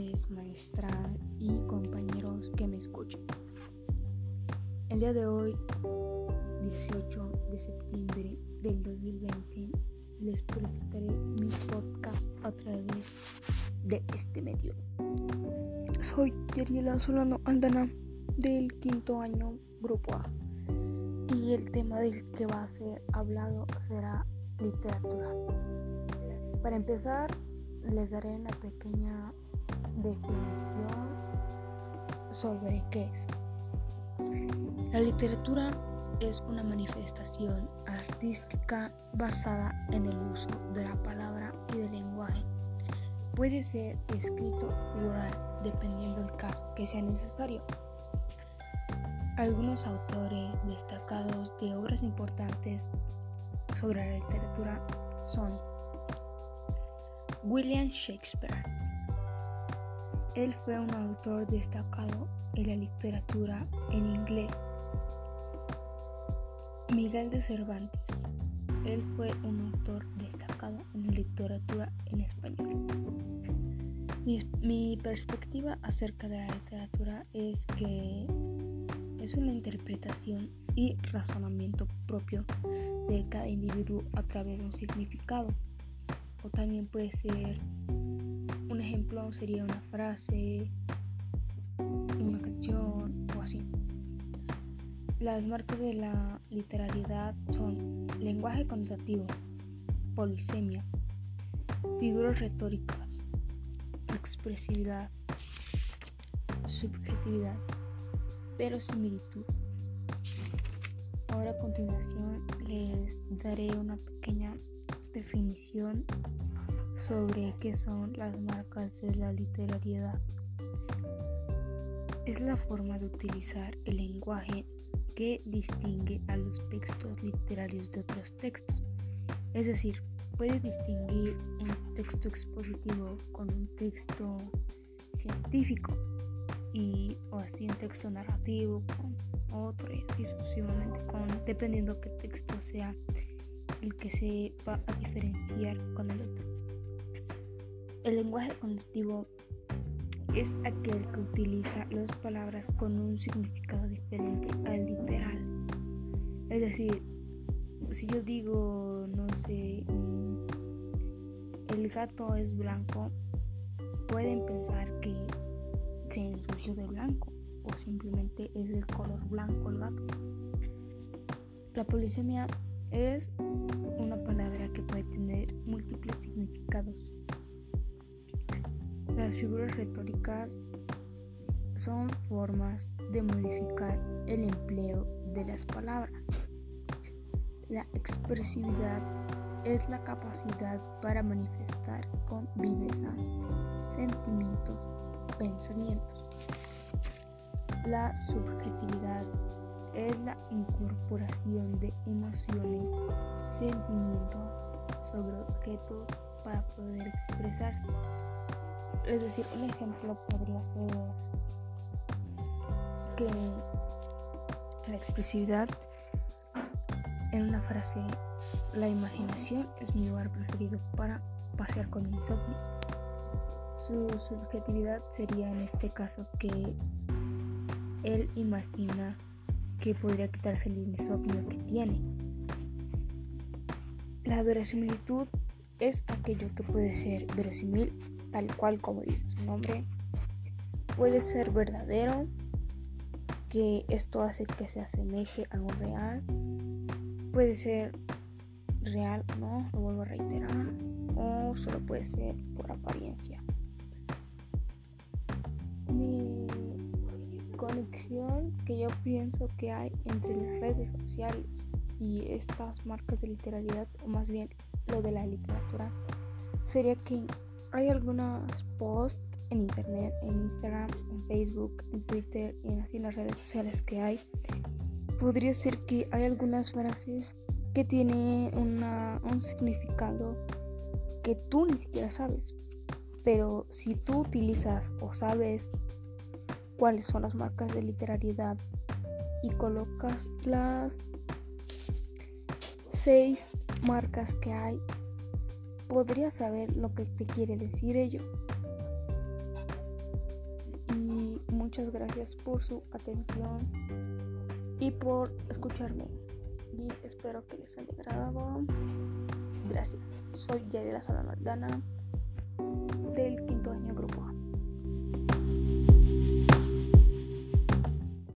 tardes, maestra y compañeros que me escuchan. El día de hoy, 18 de septiembre del 2020, les presentaré mi podcast a través de este medio. Soy Yariela Solano Aldana del quinto año Grupo A y el tema del que va a ser hablado será literatura. Para empezar, les daré una pequeña definición sobre qué es. La literatura es una manifestación artística basada en el uso de la palabra y del lenguaje. Puede ser escrito o oral, dependiendo del caso que sea necesario. Algunos autores destacados de obras importantes sobre la literatura son William Shakespeare. Él fue un autor destacado en la literatura en inglés. Miguel de Cervantes. Él fue un autor destacado en la literatura en español. Mi, perspectiva acerca de la literatura es que es una interpretación y razonamiento propio de cada individuo a través de un significado o también puede ser ejemplo sería una frase, una canción o así. Las marcas de la literariedad son lenguaje conotativo, polisemia, figuras retóricas, expresividad, subjetividad, verosimilitud. Ahora a continuación les daré una pequeña definición sobre qué son las marcas de la literariedad. Es la forma de utilizar el lenguaje que distingue a los textos literarios de otros textos. Es decir, puede distinguir un texto expositivo con un texto científico y o así un texto narrativo con otro y así sucesivamente con dependiendo qué texto sea el que se va a diferenciar con el otro. El lenguaje cognitivo es aquel que utiliza las palabras con un significado diferente al literal. Es decir, si yo digo, no sé, el gato es blanco, pueden pensar que se ensució de blanco o simplemente es del color blanco el gato. La polisemia es una palabra que puede tener Las figuras retóricas son formas de modificar el empleo de las palabras. La expresividad es la capacidad para manifestar con viveza sentimientos, pensamientos. La subjetividad es la incorporación de emociones, sentimientos sobre objetos para poder expresarse. Es decir, un ejemplo podría ser que la expresividad en una frase, la imaginación es mi lugar preferido para pasear con mi insomnio. Su subjetividad sería en este caso que él imagina que podría quitarse el insomnio que tiene. La verosimilitud es aquello que puede ser verosímil, tal cual como dice su nombre. Puede ser verdadero, que esto hace que se asemeje a algo real. Puede ser real o no, lo vuelvo a reiterar. O solo puede ser por apariencia. conexión que yo pienso que hay entre las redes sociales y estas marcas de literalidad, o más bien lo de la literatura, sería que hay algunos posts en internet, en Instagram, en Facebook, en Twitter y en las redes sociales que hay. Podría ser que hay algunas frases que tienen un significado que tú ni siquiera sabes. Pero si tú utilizas o sabes cuáles son las marcas de literariedad y colocas las seis marcas que hay, podría saber lo que te quiere decir ello. Y muchas gracias por su atención y por escucharme. Y espero que les haya agradado. Gracias. Soy Yarela Solano Aldana del quinto año grupo.